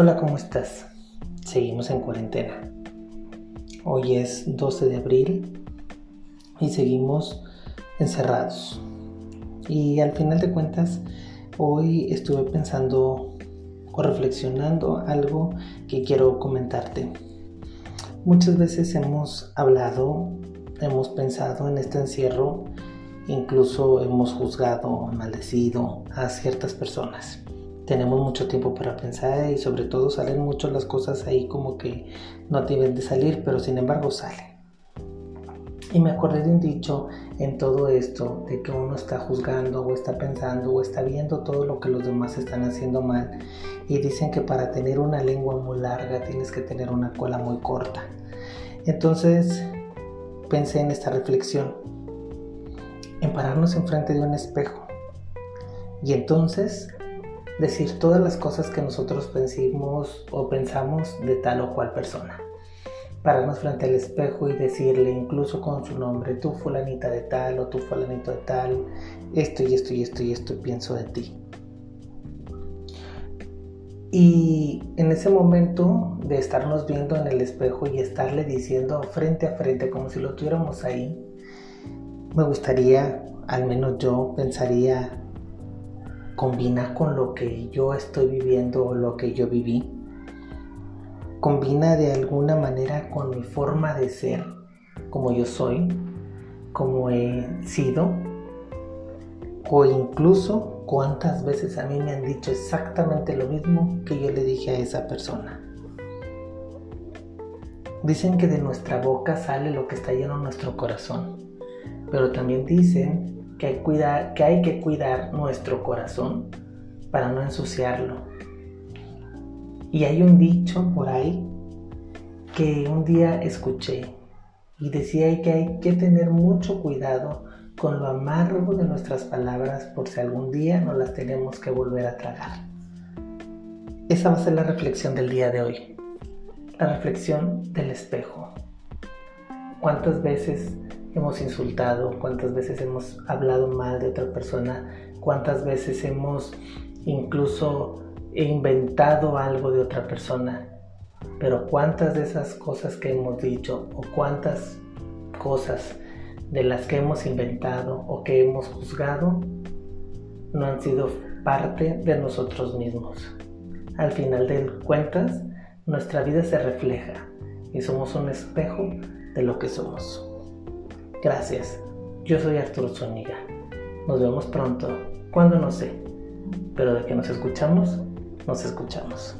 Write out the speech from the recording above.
Hola, ¿cómo estás? Seguimos en cuarentena. Hoy es 12 de abril y seguimos encerrados. Y al final de cuentas, hoy estuve pensando o reflexionando algo que quiero comentarte. Muchas veces hemos hablado, hemos pensado en este encierro, incluso hemos juzgado, maldecido a ciertas personas tenemos mucho tiempo para pensar y sobre todo salen mucho las cosas ahí como que no deben de salir, pero sin embargo salen. Y me acordé de un dicho en todo esto, de que uno está juzgando o está pensando o está viendo todo lo que los demás están haciendo mal. Y dicen que para tener una lengua muy larga tienes que tener una cola muy corta. Entonces pensé en esta reflexión, en pararnos enfrente de un espejo. Y entonces decir todas las cosas que nosotros pensimos o pensamos de tal o cual persona. Pararnos frente al espejo y decirle, incluso con su nombre, tú fulanita de tal o tú fulanito de tal, esto y esto y esto y esto pienso de ti. Y en ese momento de estarnos viendo en el espejo y estarle diciendo frente a frente como si lo tuviéramos ahí, me gustaría, al menos yo pensaría combina con lo que yo estoy viviendo o lo que yo viví. Combina de alguna manera con mi forma de ser, como yo soy, como he sido, o incluso cuántas veces a mí me han dicho exactamente lo mismo que yo le dije a esa persona. Dicen que de nuestra boca sale lo que está lleno en nuestro corazón, pero también dicen que hay, cuidar, que hay que cuidar nuestro corazón para no ensuciarlo. Y hay un dicho por ahí que un día escuché y decía que hay que tener mucho cuidado con lo amargo de nuestras palabras por si algún día no las tenemos que volver a tragar. Esa va a ser la reflexión del día de hoy. La reflexión del espejo. ¿Cuántas veces hemos insultado, cuántas veces hemos hablado mal de otra persona, cuántas veces hemos incluso inventado algo de otra persona. Pero cuántas de esas cosas que hemos dicho o cuántas cosas de las que hemos inventado o que hemos juzgado no han sido parte de nosotros mismos. Al final de cuentas, nuestra vida se refleja y somos un espejo de lo que somos. Gracias. Yo soy Arturo Zúñiga. Nos vemos pronto. Cuando no sé. Pero de que nos escuchamos, nos escuchamos.